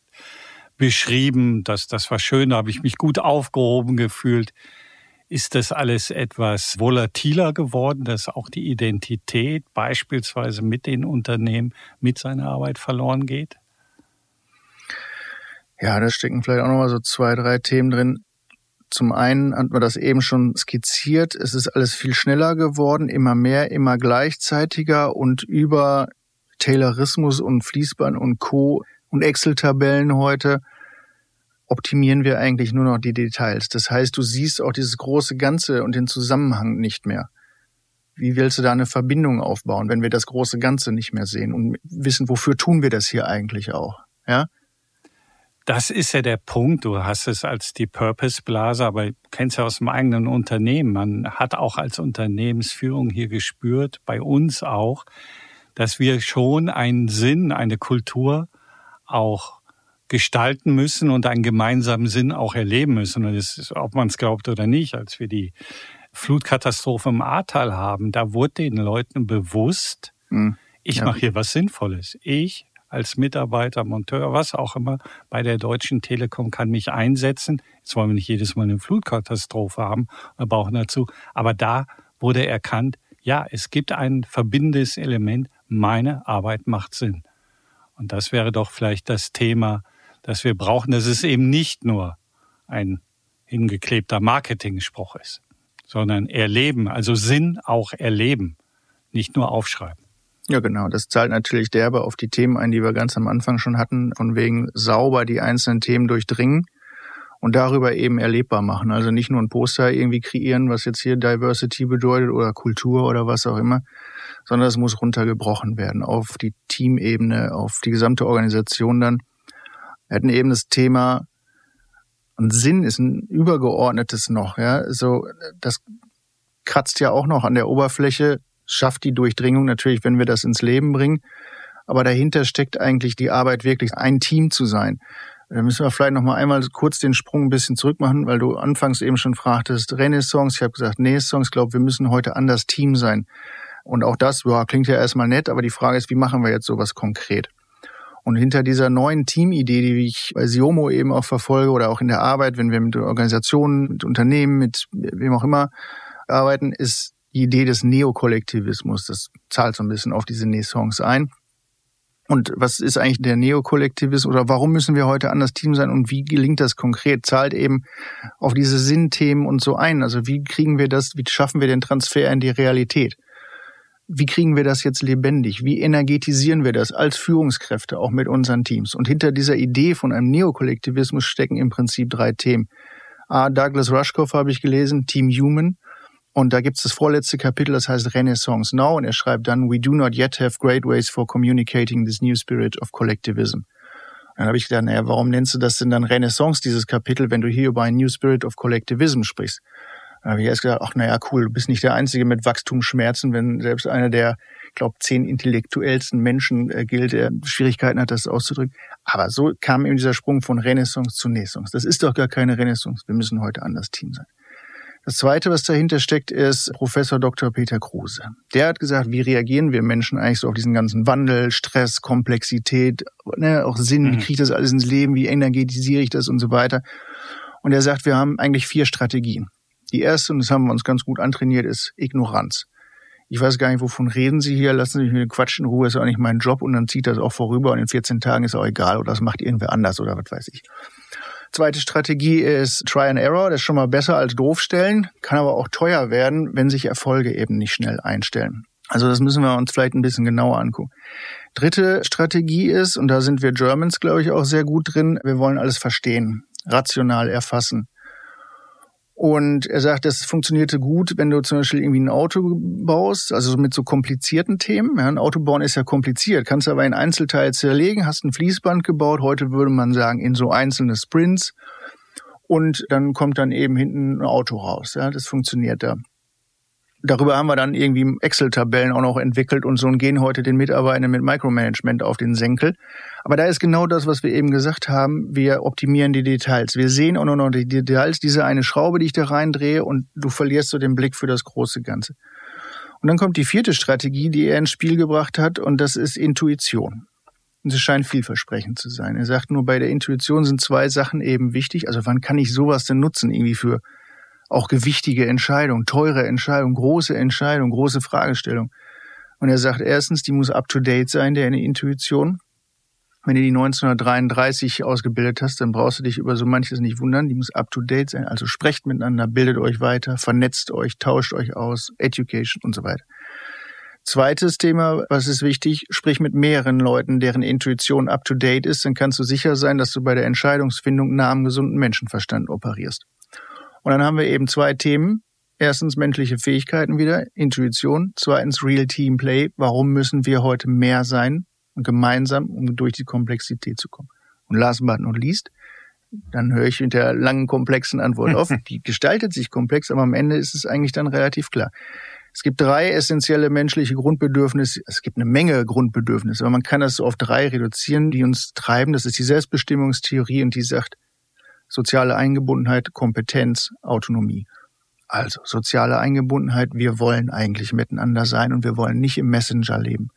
beschrieben, dass das war schön, da habe ich mich gut aufgehoben gefühlt. Ist das alles etwas volatiler geworden, dass auch die Identität beispielsweise mit den Unternehmen, mit seiner Arbeit verloren geht?
Ja, da stecken vielleicht auch nochmal so zwei, drei Themen drin. Zum einen hat man das eben schon skizziert. Es ist alles viel schneller geworden, immer mehr, immer gleichzeitiger und über Taylorismus und Fließband und Co. und Excel-Tabellen heute optimieren wir eigentlich nur noch die Details. Das heißt, du siehst auch dieses große Ganze und den Zusammenhang nicht mehr. Wie willst du da eine Verbindung aufbauen, wenn wir das große Ganze nicht mehr sehen und wissen, wofür tun wir das hier eigentlich auch? Ja?
Das ist ja der Punkt. Du hast es als die Purpose-Blase, aber kennst ja aus dem eigenen Unternehmen. Man hat auch als Unternehmensführung hier gespürt, bei uns auch, dass wir schon einen Sinn, eine Kultur auch gestalten müssen und einen gemeinsamen Sinn auch erleben müssen. Und das ist, ob man es glaubt oder nicht, als wir die Flutkatastrophe im Ahrtal haben, da wurde den Leuten bewusst, mhm. ich ja. mache hier was Sinnvolles. Ich als Mitarbeiter, Monteur, was auch immer, bei der Deutschen Telekom kann mich einsetzen. Jetzt wollen wir nicht jedes Mal eine Flutkatastrophe haben, wir brauchen dazu. Aber da wurde erkannt, ja, es gibt ein verbindendes Element, meine Arbeit macht Sinn. Und das wäre doch vielleicht das Thema, das wir brauchen, dass es eben nicht nur ein hingeklebter Marketing-Spruch ist, sondern erleben, also Sinn auch erleben, nicht nur aufschreiben.
Ja, genau. Das zahlt natürlich derbe auf die Themen ein, die wir ganz am Anfang schon hatten, von wegen sauber die einzelnen Themen durchdringen und darüber eben erlebbar machen. Also nicht nur ein Poster irgendwie kreieren, was jetzt hier Diversity bedeutet oder Kultur oder was auch immer, sondern es muss runtergebrochen werden auf die Teamebene, auf die gesamte Organisation dann. Wir hatten eben das Thema, und Sinn ist ein übergeordnetes noch, ja, so, das kratzt ja auch noch an der Oberfläche, schafft die Durchdringung natürlich, wenn wir das ins Leben bringen. Aber dahinter steckt eigentlich die Arbeit wirklich, ein Team zu sein. Da müssen wir vielleicht noch mal einmal kurz den Sprung ein bisschen zurück machen, weil du anfangs eben schon fragtest, Renaissance. Ich habe gesagt, Renaissance. Ich glaube, wir müssen heute anders Team sein. Und auch das ja, klingt ja erstmal nett, aber die Frage ist, wie machen wir jetzt sowas konkret? Und hinter dieser neuen Teamidee, die ich bei Siomo eben auch verfolge oder auch in der Arbeit, wenn wir mit Organisationen, mit Unternehmen, mit wem auch immer arbeiten, ist die Idee des Neokollektivismus. Das zahlt so ein bisschen auf diese Renaissance ein. Und was ist eigentlich der Neokollektivismus oder warum müssen wir heute anders Team sein und wie gelingt das konkret? Zahlt eben auf diese Sinnthemen und so ein. Also wie kriegen wir das, wie schaffen wir den Transfer in die Realität? Wie kriegen wir das jetzt lebendig? Wie energetisieren wir das als Führungskräfte auch mit unseren Teams? Und hinter dieser Idee von einem Neokollektivismus stecken im Prinzip drei Themen. A, Douglas Rushkoff habe ich gelesen, Team Human. Und da gibt es das vorletzte Kapitel, das heißt Renaissance Now. Und er schreibt dann, We do not yet have great ways for communicating this new spirit of collectivism. dann habe ich gedacht, naja, warum nennst du das denn dann Renaissance, dieses Kapitel, wenn du hier über ein New Spirit of Collectivism sprichst? Dann habe ich erst gedacht, ach naja, cool, du bist nicht der Einzige mit Wachstumsschmerzen, wenn selbst einer der, ich glaube, zehn intellektuellsten Menschen äh, gilt, der Schwierigkeiten hat, das auszudrücken. Aber so kam eben dieser Sprung von Renaissance zu Naissance. Das ist doch gar keine Renaissance. Wir müssen heute anders Team sein. Das Zweite, was dahinter steckt, ist Professor Dr. Peter Kruse. Der hat gesagt, wie reagieren wir Menschen eigentlich so auf diesen ganzen Wandel, Stress, Komplexität, ne, auch Sinn, wie mhm. kriege ich das alles ins Leben, wie energetisiere ich das und so weiter. Und er sagt, wir haben eigentlich vier Strategien. Die erste, und das haben wir uns ganz gut antrainiert, ist Ignoranz. Ich weiß gar nicht, wovon reden Sie hier, lassen Sie mich mit Quatsch in Ruhe, ist auch nicht mein Job und dann zieht das auch vorüber und in 14 Tagen ist auch egal oder das macht irgendwer anders oder was weiß ich. Zweite Strategie ist Try and Error. Das ist schon mal besser als doof stellen, kann aber auch teuer werden, wenn sich Erfolge eben nicht schnell einstellen. Also das müssen wir uns vielleicht ein bisschen genauer angucken. Dritte Strategie ist, und da sind wir Germans, glaube ich, auch sehr gut drin, wir wollen alles verstehen, rational erfassen. Und er sagt, das funktionierte gut, wenn du zum Beispiel irgendwie ein Auto baust, also mit so komplizierten Themen. Ja, ein Auto bauen ist ja kompliziert, kannst aber in Einzelteile zerlegen, hast ein Fließband gebaut, heute würde man sagen in so einzelne Sprints und dann kommt dann eben hinten ein Auto raus. Ja, das funktioniert da. Darüber haben wir dann irgendwie Excel-Tabellen auch noch entwickelt und so und gehen heute den Mitarbeitern mit Micromanagement auf den Senkel. Aber da ist genau das, was wir eben gesagt haben. Wir optimieren die Details. Wir sehen auch noch die Details, diese eine Schraube, die ich da reindrehe und du verlierst so den Blick für das große Ganze. Und dann kommt die vierte Strategie, die er ins Spiel gebracht hat und das ist Intuition. Und es scheint vielversprechend zu sein. Er sagt nur, bei der Intuition sind zwei Sachen eben wichtig. Also wann kann ich sowas denn nutzen irgendwie für auch gewichtige Entscheidungen, teure Entscheidungen, große Entscheidungen, große Fragestellungen. Und er sagt erstens, die muss up-to-date sein, der Intuition. Wenn du die 1933 ausgebildet hast, dann brauchst du dich über so manches nicht wundern. Die muss up-to-date sein. Also sprecht miteinander, bildet euch weiter, vernetzt euch, tauscht euch aus, Education und so weiter. Zweites Thema, was ist wichtig, sprich mit mehreren Leuten, deren Intuition up-to-date ist, dann kannst du sicher sein, dass du bei der Entscheidungsfindung nah am gesunden Menschenverstand operierst. Und dann haben wir eben zwei Themen. Erstens menschliche Fähigkeiten wieder, Intuition. Zweitens Real Team Play. Warum müssen wir heute mehr sein und gemeinsam, um durch die Komplexität zu kommen? Und last but not least, dann höre ich mit der langen, komplexen Antwort auf. Die gestaltet sich komplex, aber am Ende ist es eigentlich dann relativ klar. Es gibt drei essentielle menschliche Grundbedürfnisse. Es gibt eine Menge Grundbedürfnisse, aber man kann das so auf drei reduzieren, die uns treiben. Das ist die Selbstbestimmungstheorie und die sagt, soziale Eingebundenheit, Kompetenz, Autonomie. Also soziale Eingebundenheit, wir wollen eigentlich miteinander sein und wir wollen nicht im Messenger leben.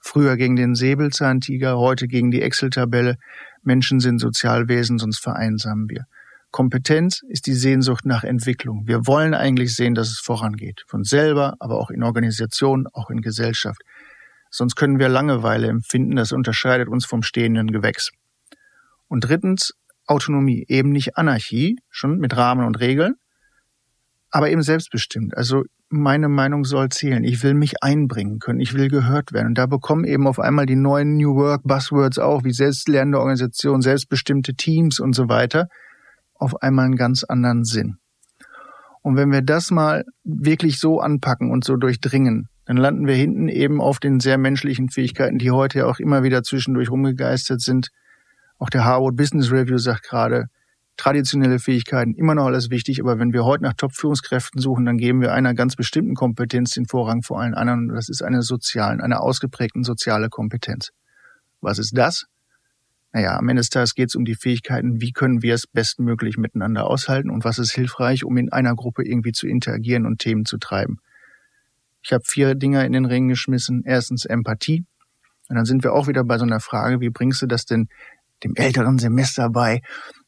Früher gegen den Säbelzahntiger, heute gegen die Excel-Tabelle. Menschen sind Sozialwesen, sonst vereinsamen wir. Kompetenz ist die Sehnsucht nach Entwicklung. Wir wollen eigentlich sehen, dass es vorangeht. Von selber, aber auch in Organisationen, auch in Gesellschaft. Sonst können wir Langeweile empfinden. Das unterscheidet uns vom stehenden Gewächs. Und drittens, Autonomie, eben nicht Anarchie, schon mit Rahmen und Regeln, aber eben selbstbestimmt. Also meine Meinung soll zählen. Ich will mich einbringen können. Ich will gehört werden. Und da bekommen eben auf einmal die neuen New Work Buzzwords auch, wie selbstlernende Organisationen, selbstbestimmte Teams und so weiter, auf einmal einen ganz anderen Sinn. Und wenn wir das mal wirklich so anpacken und so durchdringen, dann landen wir hinten eben auf den sehr menschlichen Fähigkeiten, die heute auch immer wieder zwischendurch rumgegeistert sind. Auch der Harvard Business Review sagt gerade, traditionelle Fähigkeiten immer noch alles wichtig, aber wenn wir heute nach Top-Führungskräften suchen, dann geben wir einer ganz bestimmten Kompetenz den Vorrang vor allen anderen. Das ist eine sozialen, eine ausgeprägten soziale Kompetenz. Was ist das? Naja, am Ende des Tages geht es um die Fähigkeiten, wie können wir es bestmöglich miteinander aushalten und was ist hilfreich, um in einer Gruppe irgendwie zu interagieren und Themen zu treiben. Ich habe vier Dinger in den Ring geschmissen. Erstens Empathie. Und dann sind wir auch wieder bei so einer Frage, wie bringst du das denn dem älteren Semester bei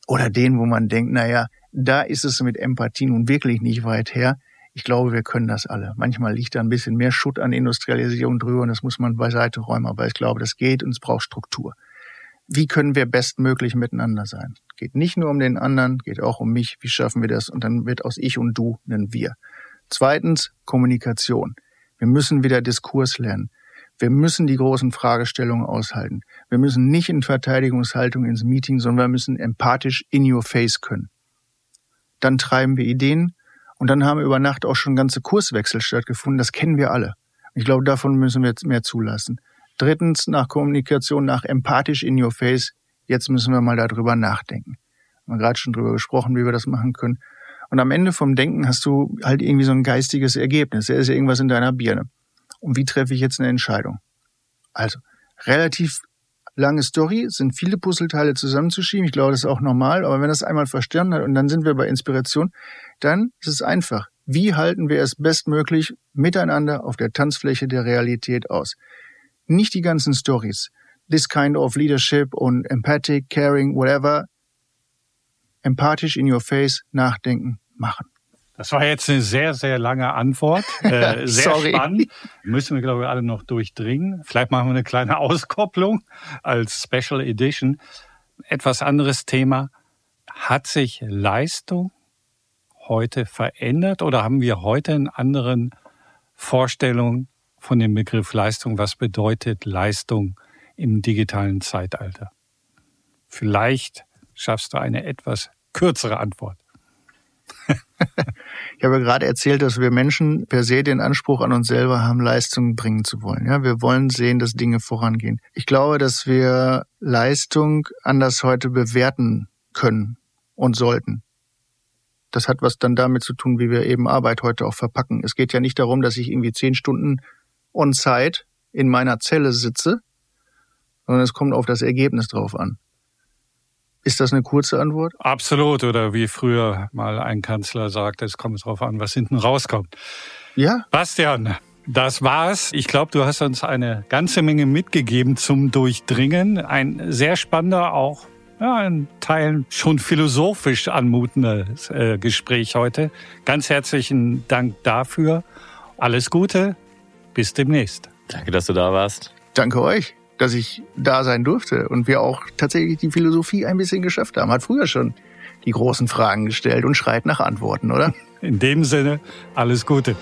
oder denen, wo man denkt, naja, da ist es mit Empathie nun wirklich nicht weit her. Ich glaube, wir können das alle. Manchmal liegt da ein bisschen mehr Schutt an Industrialisierung drüber und das muss man beiseite räumen. Aber ich glaube, das geht und es braucht Struktur. Wie können wir bestmöglich miteinander sein? Geht nicht nur um den anderen, geht auch um mich. Wie schaffen wir das? Und dann wird aus ich und du ein wir. Zweitens, Kommunikation. Wir müssen wieder Diskurs lernen. Wir müssen die großen Fragestellungen aushalten. Wir müssen nicht in Verteidigungshaltung ins Meeting, sondern wir müssen empathisch in your face können. Dann treiben wir Ideen und dann haben über Nacht auch schon ganze Kurswechsel stattgefunden. Das kennen wir alle. Ich glaube, davon müssen wir jetzt mehr zulassen. Drittens, nach Kommunikation, nach empathisch in your face. Jetzt müssen wir mal darüber nachdenken. Wir haben gerade schon drüber gesprochen, wie wir das machen können. Und am Ende vom Denken hast du halt irgendwie so ein geistiges Ergebnis. Da ist ja irgendwas in deiner Birne. Und wie treffe ich jetzt eine Entscheidung? Also, relativ lange Story, sind viele Puzzleteile zusammenzuschieben. Ich glaube, das ist auch normal. Aber wenn das einmal verstanden hat und dann sind wir bei Inspiration, dann ist es einfach. Wie halten wir es bestmöglich miteinander auf der Tanzfläche der Realität aus? Nicht die ganzen Stories. This kind of leadership und empathic, caring, whatever empathisch in your face nachdenken, machen.
Das war jetzt eine sehr, sehr lange Antwort. Äh, sehr Sorry. spannend. Müssen wir, glaube ich, alle noch durchdringen. Vielleicht machen wir eine kleine Auskopplung als Special Edition. Etwas anderes Thema. Hat sich Leistung heute verändert oder haben wir heute einen anderen Vorstellung von dem Begriff Leistung? Was bedeutet Leistung im digitalen Zeitalter? Vielleicht schaffst du eine etwas kürzere Antwort.
Ich habe gerade erzählt, dass wir Menschen per se den Anspruch an uns selber haben, Leistung bringen zu wollen. Ja, wir wollen sehen, dass Dinge vorangehen. Ich glaube, dass wir Leistung anders heute bewerten können und sollten. Das hat was dann damit zu tun, wie wir eben Arbeit heute auch verpacken. Es geht ja nicht darum, dass ich irgendwie zehn Stunden on site in meiner Zelle sitze, sondern es kommt auf das Ergebnis drauf an. Ist das eine kurze Antwort?
Absolut. Oder wie früher mal ein Kanzler sagte, es kommt darauf an, was hinten rauskommt.
Ja.
Bastian, das war's. Ich glaube, du hast uns eine ganze Menge mitgegeben zum Durchdringen. Ein sehr spannender, auch ja, in Teilen schon philosophisch anmutendes äh, Gespräch heute. Ganz herzlichen Dank dafür. Alles Gute. Bis demnächst.
Danke, dass du da warst.
Danke euch dass ich da sein durfte und wir auch tatsächlich die Philosophie ein bisschen geschafft haben. Hat früher schon die großen Fragen gestellt und schreit nach Antworten, oder?
In dem Sinne, alles Gute.